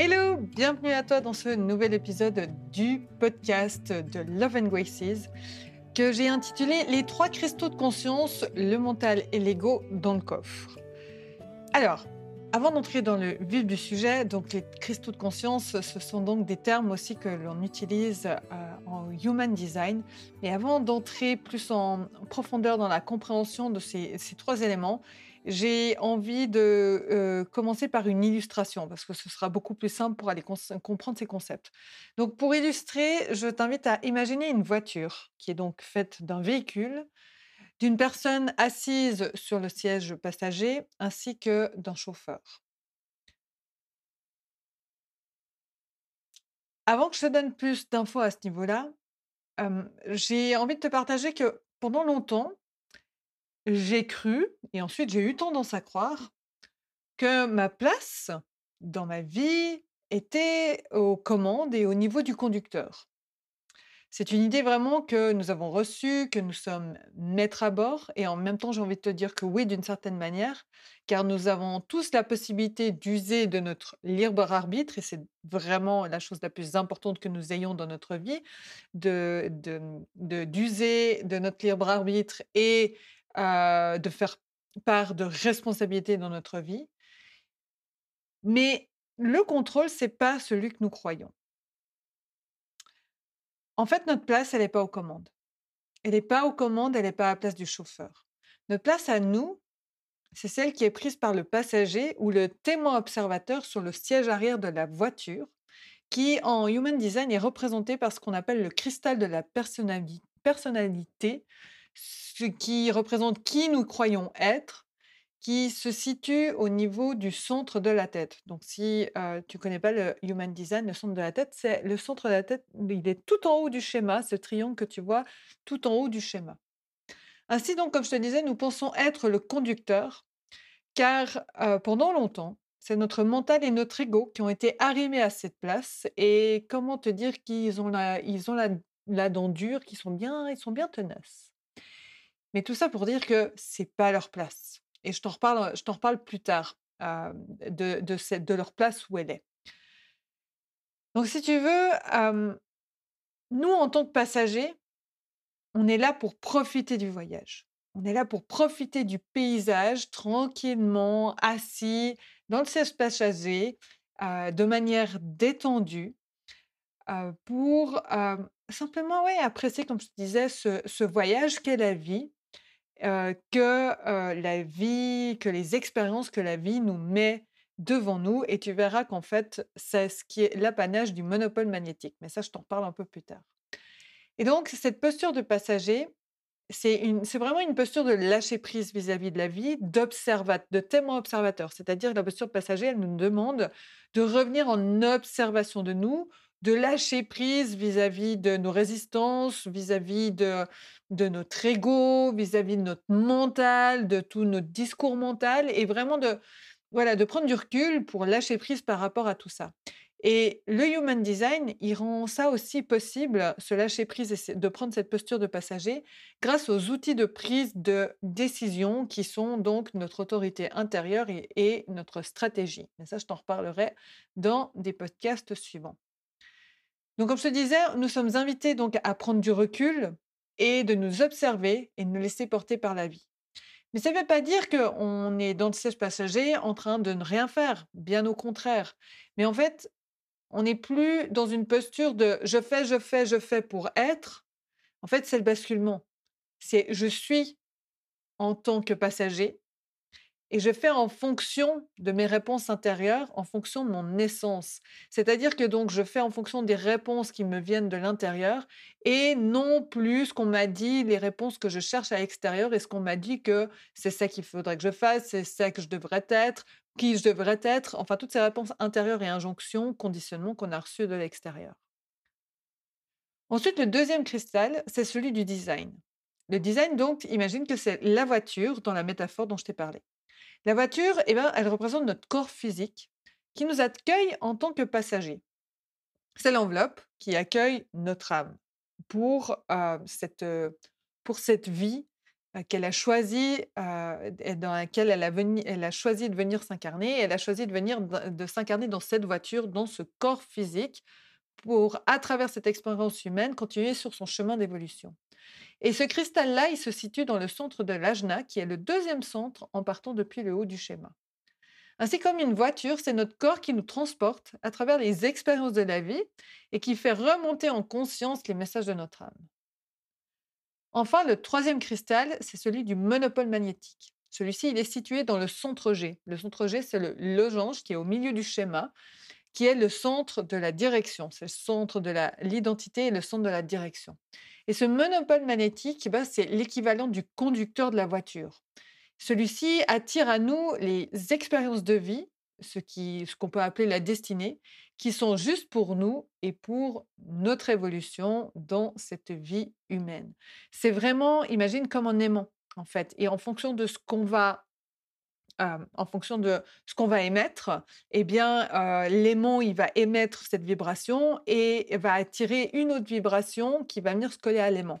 Hello, bienvenue à toi dans ce nouvel épisode du podcast de Love and Graces que j'ai intitulé Les trois cristaux de conscience, le mental et l'ego dans le coffre. Alors, avant d'entrer dans le vif du sujet, donc les cristaux de conscience, ce sont donc des termes aussi que l'on utilise euh, en human design. Mais avant d'entrer plus en profondeur dans la compréhension de ces, ces trois éléments, j'ai envie de euh, commencer par une illustration parce que ce sera beaucoup plus simple pour aller comprendre ces concepts. Donc, pour illustrer, je t'invite à imaginer une voiture qui est donc faite d'un véhicule, d'une personne assise sur le siège passager ainsi que d'un chauffeur. Avant que je te donne plus d'infos à ce niveau-là, euh, j'ai envie de te partager que pendant longtemps, j'ai cru, et ensuite j'ai eu tendance à croire, que ma place dans ma vie était aux commandes et au niveau du conducteur. C'est une idée vraiment que nous avons reçue, que nous sommes maîtres à bord, et en même temps j'ai envie de te dire que oui, d'une certaine manière, car nous avons tous la possibilité d'user de notre libre arbitre, et c'est vraiment la chose la plus importante que nous ayons dans notre vie, de, d'user de, de notre libre arbitre et de faire part de responsabilité dans notre vie. Mais le contrôle, c'est pas celui que nous croyons. En fait, notre place, elle n'est pas aux commandes. Elle n'est pas aux commandes, elle n'est pas à la place du chauffeur. Notre place à nous, c'est celle qui est prise par le passager ou le témoin observateur sur le siège arrière de la voiture, qui en Human Design est représenté par ce qu'on appelle le cristal de la personnalité ce qui représente qui nous croyons être, qui se situe au niveau du centre de la tête. Donc, si tu ne connais pas le Human Design, le centre de la tête, c'est le centre de la tête, il est tout en haut du schéma, ce triangle que tu vois tout en haut du schéma. Ainsi, donc, comme je te disais, nous pensons être le conducteur, car pendant longtemps, c'est notre mental et notre ego qui ont été arrimés à cette place. Et comment te dire qu'ils ont la, ils ont la, dent dure, qu'ils sont bien, ils sont bien tenaces. Mais tout ça pour dire que c'est pas leur place. Et je t'en reparle, je t'en reparle plus tard de, de, leur place où elle est. Donc, si tu veux, nous, en tant que passagers, on est là pour profiter du voyage. On est là pour profiter du paysage tranquillement, assis dans le siège passager, de manière détendue, pour simplement ouais, apprécier, comme je te disais, ce, ce voyage qu'est la vie que la vie, que les expériences que la vie nous met devant nous. Et tu verras qu'en fait, c'est ce qui est l'apanage du monopole magnétique. Mais ça, je t'en reparle un peu plus tard. Et donc, cette posture de passager, c'est vraiment une posture de lâcher prise vis-à-vis de la vie, de témoin observateur. C'est-à-dire que la posture de passager, elle nous demande de revenir en observation de nous, de lâcher prise vis-à-vis de nos résistances, vis-à-vis de, de notre ego, vis-à-vis de notre mental, de tout notre discours mental, et vraiment de, voilà, de prendre du recul pour lâcher prise par rapport à tout ça. Et le Human Design, il rend ça aussi possible, ce lâcher prise et de prendre cette posture de passager, grâce aux outils de prise de décision qui sont donc notre autorité intérieure et, et notre stratégie. Mais ça, je t'en reparlerai dans des podcasts suivants. Donc, comme je te disais, nous sommes invités donc à prendre du recul et de nous observer et de nous laisser porter par la vie. Mais ça ne veut pas dire qu'on est dans le siège passager en train de ne rien faire, bien au contraire. Mais en fait, on n'est plus dans une posture de je fais, je fais, je fais pour être. En fait, c'est le basculement. C'est je suis en tant que passager et je fais en fonction de mes réponses intérieures, en fonction de mon essence. C'est-à-dire que donc je fais en fonction des réponses qui me viennent de l'intérieur et non plus ce qu'on m'a dit, les réponses que je cherche à l'extérieur et ce qu'on m'a dit que c'est ça qu'il faudrait que je fasse, c'est ça que je devrais être, qui je devrais être, enfin toutes ces réponses intérieures et injonctions, conditionnements qu'on a reçus de l'extérieur. Ensuite, le deuxième cristal, c'est celui du design. Le design, donc, imagine que c'est la voiture dans la métaphore dont je t'ai parlé. La voiture, eh ben, elle représente notre corps physique qui nous accueille en tant que passager. C'est l'enveloppe qui accueille notre âme pour, cette, pour cette vie qu'elle a choisi, et dans laquelle elle a elle a choisi de venir s'incarner. Elle a choisi de venir de s'incarner dans cette voiture, dans ce corps physique pour, à travers cette expérience humaine, continuer sur son chemin d'évolution. Et ce cristal-là, il se situe dans le centre de l'ajna, qui est le deuxième centre en partant depuis le haut du schéma. Ainsi comme une voiture, c'est notre corps qui nous transporte à travers les expériences de la vie et qui fait remonter en conscience les messages de notre âme. Enfin, le troisième cristal, c'est celui du monopole magnétique. Celui-ci, il est situé dans le centre G. Le centre G, c'est le losange qui est au milieu du schéma, qui est le centre de la direction. C'est le centre de l'identité et le centre de la direction. Et ce monopole magnétique, bah, c'est l'équivalent du conducteur de la voiture. Celui-ci attire à nous les expériences de vie, ce qu'on peut appeler la destinée, qui sont juste pour nous et pour notre évolution dans cette vie humaine. C'est vraiment, imagine comme en aimant, en fait. Et en fonction de ce qu'on va en fonction de ce qu'on va émettre, eh bien, l'aimant, il va émettre cette vibration et va attirer une autre vibration qui va venir se coller à l'aimant.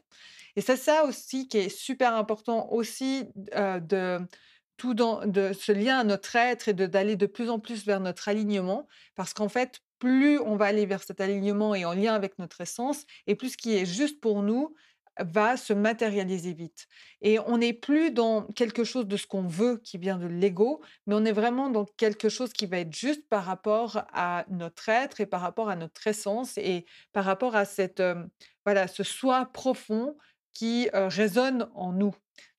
Et c'est ça aussi qui est super important aussi de tout dans, de ce lien à notre être et d'aller de, plus en plus vers notre alignement, parce qu'en fait, plus on va aller vers cet alignement et en lien avec notre essence, et plus ce qui est juste pour nous va se matérialiser vite. Et on n'est plus dans quelque chose de ce qu'on veut qui vient de l'ego, mais on est vraiment dans quelque chose qui va être juste par rapport à notre être et par rapport à notre essence et par rapport à cette, voilà, ce soi profond qui résonne en nous.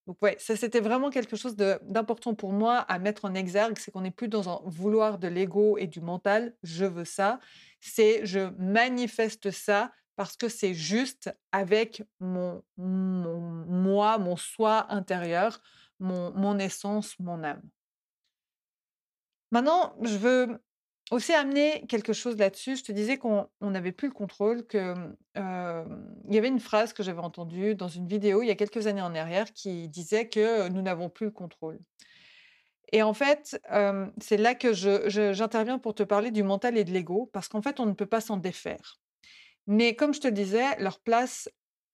Donc ouais, ça c'était vraiment quelque chose d'important pour moi à mettre en exergue, c'est qu'on n'est plus dans un vouloir de l'ego et du mental, je veux ça, c'est je manifeste ça parce que c'est juste avec mon, moi, mon soi intérieur, mon, essence, mon âme. Maintenant, je veux aussi amener quelque chose là-dessus. Je te disais qu'on n'avait plus le contrôle, qu'il y avait une phrase que j'avais entendue dans une vidéo il y a quelques années en arrière qui disait que nous n'avons plus le contrôle. Et en fait, c'est là que j'interviens pour te parler du mental et de l'ego, parce qu'en fait, on ne peut pas s'en défaire. Mais comme je te disais, leur place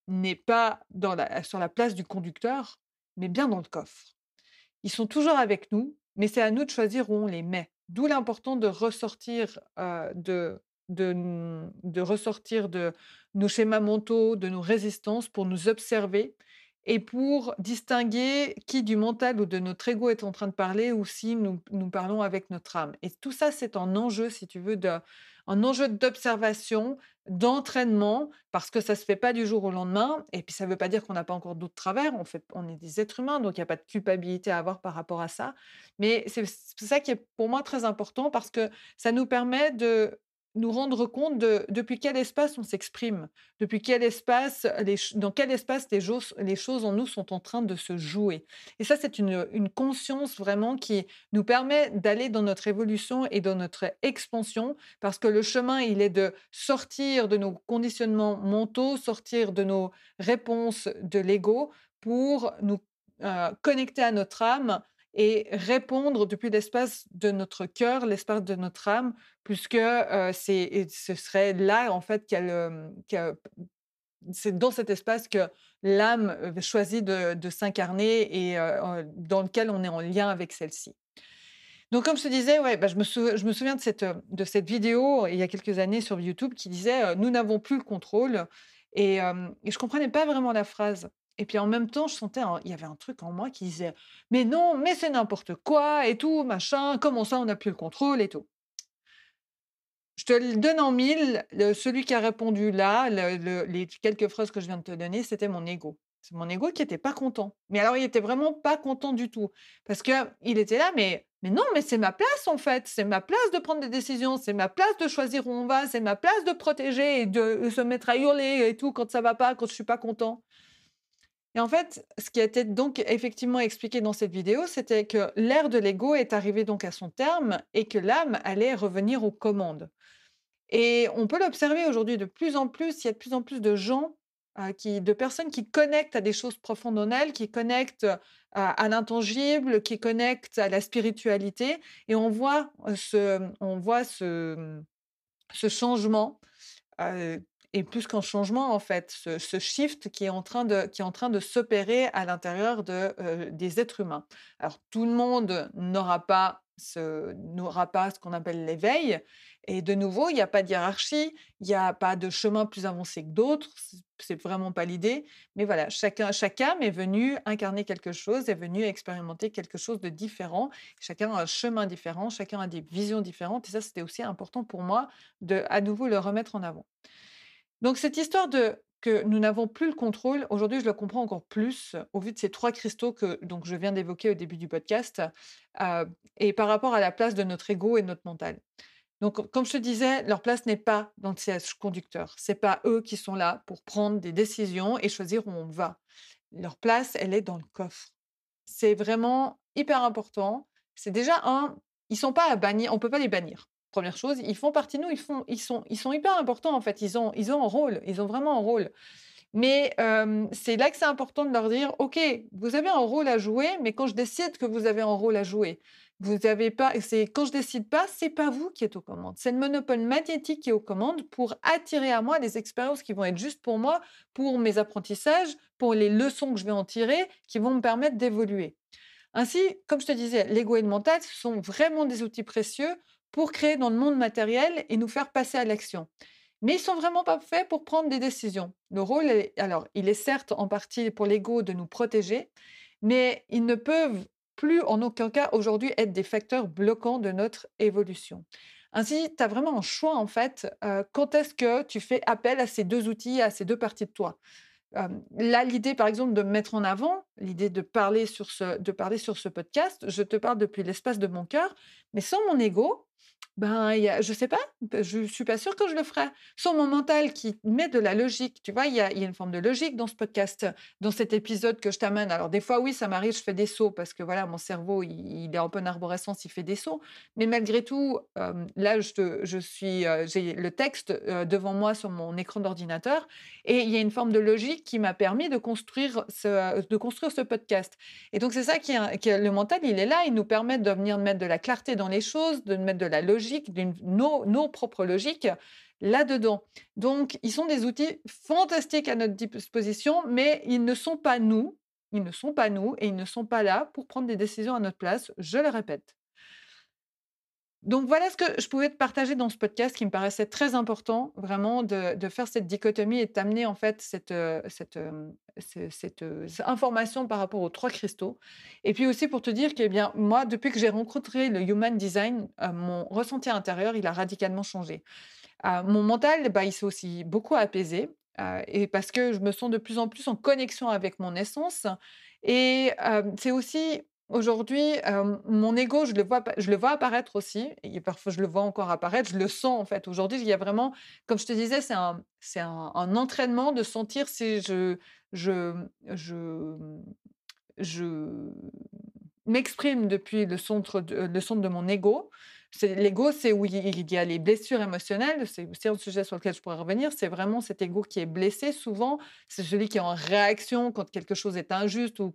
n'est pas sur la place du conducteur, mais bien dans le coffre. Ils sont toujours avec nous, mais c'est à nous de choisir où on les met. D'où l'important de ressortir de, de ressortir de nos schémas mentaux, de nos résistances pour nous observer et pour distinguer qui du mental ou de notre ego est en train de parler ou si nous, nous parlons avec notre âme. Et tout ça, c'est un enjeu, si tu veux, un enjeu d'observation, d'entraînement, parce que ça ne se fait pas du jour au lendemain. Et puis, ça ne veut pas dire qu'on n'a pas encore d'autres travers. On, on est des êtres humains, donc il n'y a pas de culpabilité à avoir par rapport à ça. Mais c'est ça qui est pour moi très important parce que ça nous permet de nous rendre compte de depuis quel espace on s'exprime, depuis quel espace, dans quel espace les, choses en nous sont en train de se jouer. Et ça, c'est une, une, conscience vraiment qui nous permet d'aller dans notre évolution et dans notre expansion, parce que le chemin, il est de sortir de nos conditionnements mentaux, sortir de nos réponses de l'ego pour nous euh, connecter à notre âme et répondre depuis l'espace de notre cœur, l'espace de notre âme, puisque c'est, ce serait là, en fait, qu'elle, c'est dans cet espace que l'âme choisit de, s'incarner et dans lequel on est en lien avec celle-ci. Donc, comme je te disais, ouais, bah, je, me je, me souviens de cette, de cette vidéo il y a quelques années sur YouTube qui disait Nous n'avons plus le contrôle. Et je ne comprenais pas vraiment la phrase. Et puis en même temps, je sentais, il y avait un truc en moi qui disait, mais non, mais c'est n'importe quoi et tout, machin, comment ça, on n'a plus le contrôle et tout. Je te le donne en mille, celui qui a répondu là, les quelques phrases que je viens de te donner, c'était mon ego. C'est mon ego qui n'était pas content. Mais alors, il était vraiment pas content du tout. Parce qu'il était là, mais, mais non, mais c'est ma place en fait. C'est ma place de prendre des décisions. C'est ma place de choisir où on va. C'est ma place de protéger et de se mettre à hurler et tout quand ça va pas, quand je suis pas content. Et en fait, ce qui été donc effectivement expliqué dans cette vidéo, c'était que l'ère de l'ego est arrivée donc à son terme et que l'âme allait revenir aux commandes. Et on peut l'observer aujourd'hui de plus en plus, il y a de plus en plus de gens, euh, qui, de personnes qui connectent à des choses profondes en elles, qui connectent euh, à, l'intangible, qui connectent à la spiritualité. Et on voit ce, on voit ce, changement. Euh, et plus qu'un changement en fait, ce, shift qui est en train de, qui est en train de s'opérer à l'intérieur de, euh, des êtres humains. Alors tout le monde n'aura pas ce, n'aura pas ce qu'on appelle l'éveil. Et de nouveau, il n'y a pas de hiérarchie, il n'y a pas de chemin plus avancé que d'autres, c'est vraiment pas l'idée. Mais voilà, chacun, chaque âme est venu incarner quelque chose, est venu expérimenter quelque chose de différent. Chacun a un chemin différent, chacun a des visions différentes. Et ça, c'était aussi important pour moi de à nouveau le remettre en avant. Donc cette histoire de que nous n'avons plus le contrôle, aujourd'hui je le comprends encore plus au vu de ces trois cristaux que donc je viens d'évoquer au début du podcast, et par rapport à la place de notre ego et de notre mental. Donc, comme je te disais, leur place n'est pas dans le siège conducteur. C'est pas eux qui sont là pour prendre des décisions et choisir où on va. Leur place, elle est dans le coffre. C'est vraiment hyper important. C'est déjà un, ils sont pas à bannir, on peut pas les bannir. Première chose, ils font partie de nous, ils, sont, ils sont hyper importants en fait, ils ont, un rôle, ils ont vraiment un rôle. Mais c'est là que c'est important de leur dire, OK, vous avez un rôle à jouer, mais quand je décide que vous avez un rôle à jouer, vous avez pas, c'est quand je décide pas, c'est pas vous qui êtes aux commandes. C'est le monopole magnétique qui est aux commandes pour attirer à moi des expériences qui vont être justes pour moi, pour mes apprentissages, pour les leçons que je vais en tirer, qui vont me permettre d'évoluer. Ainsi, comme je te disais, l'ego et le mental, sont vraiment des outils précieux pour créer dans le monde matériel et nous faire passer à l'action. Mais ils sont vraiment pas faits pour prendre des décisions. Le rôle, alors, il est certes en partie pour l'ego de nous protéger, mais ils ne peuvent plus en aucun cas aujourd'hui être des facteurs bloquants de notre évolution. Ainsi, tu as vraiment un choix en fait. Euh, quand est-ce que tu fais appel à ces deux outils, à ces deux parties de toi? Euh, Là, l'idée, par exemple, de mettre en avant, l'idée de parler sur ce, de parler sur ce podcast, je te parle depuis l'espace de mon cœur, mais sans mon ego, ben, y je sais pas, je suis pas sûre que je le ferai. Sans mon mental qui met de la logique, tu vois, il y a, une forme de logique dans ce podcast, dans cet épisode que je t'amène. Alors des fois, oui, ça m'arrive, je fais des sauts parce que voilà, mon cerveau, il, est en peu arborescence, il fait des sauts. Mais malgré tout, là, je, suis, j'ai le texte devant moi sur mon écran d'ordinateur et il y a une forme de logique qui m'a permis de construire ce, de construire ce podcast. Et donc c'est ça qui est, le mental, il est là, il nous permet de venir mettre de la clarté dans les choses, de mettre de la logique, nos, nos propres logiques là-dedans. Donc, ils sont des outils fantastiques à notre disposition, mais ils ne sont pas nous. Ils ne sont pas nous et ils ne sont pas là pour prendre des décisions à notre place, je le répète. Donc voilà ce que je pouvais te partager dans ce podcast qui me paraissait très important, vraiment de, faire cette dichotomie et t'amener en fait cette, euh, cette, euh, cette, euh, information par rapport aux trois cristaux. Et puis aussi pour te dire que eh bien, moi, depuis que j'ai rencontré le Human Design, mon ressenti intérieur, il a radicalement changé. mon mental, bah, il s'est aussi beaucoup apaisé. et parce que je me sens de plus en plus en connexion avec mon essence. Et c'est aussi Aujourd'hui, mon ego, je le vois je le vois apparaître aussi et parfois je le vois encore apparaître, je le sens en fait. Aujourd'hui, il y a vraiment comme je te disais, c'est un c'est un entraînement de sentir si je je je je m'exprime depuis le centre de le centre de mon ego L'ego, c'est où il y a les blessures émotionnelles, c'est un sujet sur lequel je pourrais revenir, c'est vraiment cet ego qui est blessé souvent, c'est celui qui est en réaction quand quelque chose est injuste ou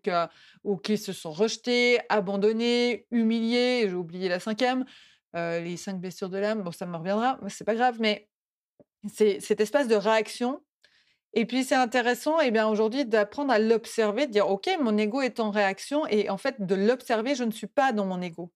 qu'ils se sont rejetés, abandonnés, humiliés, j'ai oublié la cinquième, euh, les cinq blessures de l'âme, bon ça me reviendra, c'est pas grave, mais c'est cet espace de réaction et puis c'est intéressant, eh bien aujourd'hui, d'apprendre à l'observer, de dire ok, mon ego est en réaction, et en fait de l'observer, je ne suis pas dans mon ego.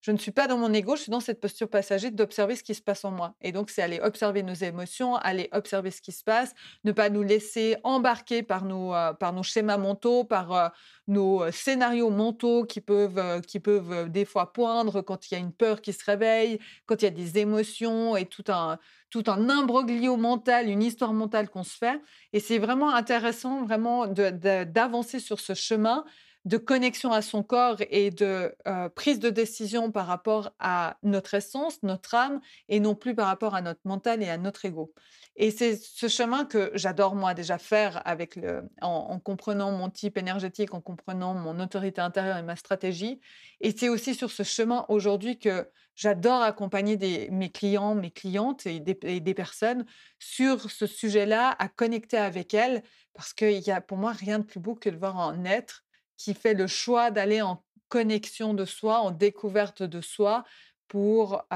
Je ne suis pas dans mon ego, je suis dans cette posture passager d'observer ce qui se passe en moi. Et donc, c'est aller observer nos émotions, aller observer ce qui se passe, ne pas nous laisser embarquer par nos, euh, schémas mentaux, par euh, nos euh, scénarios mentaux qui peuvent, qui peuvent des fois poindre quand il y a une peur qui se réveille, quand il y a des émotions et tout un, tout un imbroglio mental, une histoire mentale qu'on se fait. Et c'est vraiment intéressant, vraiment, d'avancer sur ce chemin de connexion à son corps et de prise de décision par rapport à notre essence, notre âme, et non plus par rapport à notre mental et à notre ego. Et c'est ce chemin que j'adore moi déjà faire avec en, comprenant mon type énergétique, en comprenant mon autorité intérieure et ma stratégie. Et c'est aussi sur ce chemin aujourd'hui que j'adore accompagner mes clients, mes clientes et des, et des personnes sur ce sujet-là, à connecter avec elles, parce qu'il y a pour moi rien de plus beau que de voir un être qui fait le choix d'aller en connexion de soi, en découverte de soi pour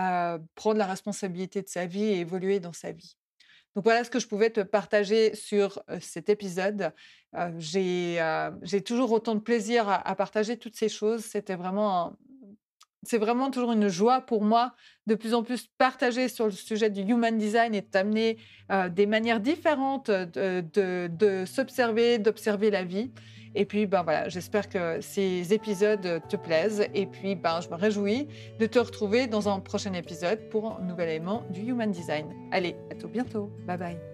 prendre la responsabilité de sa vie et évoluer dans sa vie. Donc voilà ce que je pouvais te partager sur cet épisode. j'ai toujours autant de plaisir à, partager toutes ces choses. C'était vraiment c'est vraiment toujours une joie pour moi de plus en plus partager sur le sujet du human design et de t'amener des manières différentes de, s'observer, d'observer la vie. Et puis, ben voilà, j'espère que ces épisodes te plaisent. Et puis, ben, je me réjouis de te retrouver dans un prochain épisode pour un nouvel élément du Human Design. Allez, à tout bientôt. Bye bye.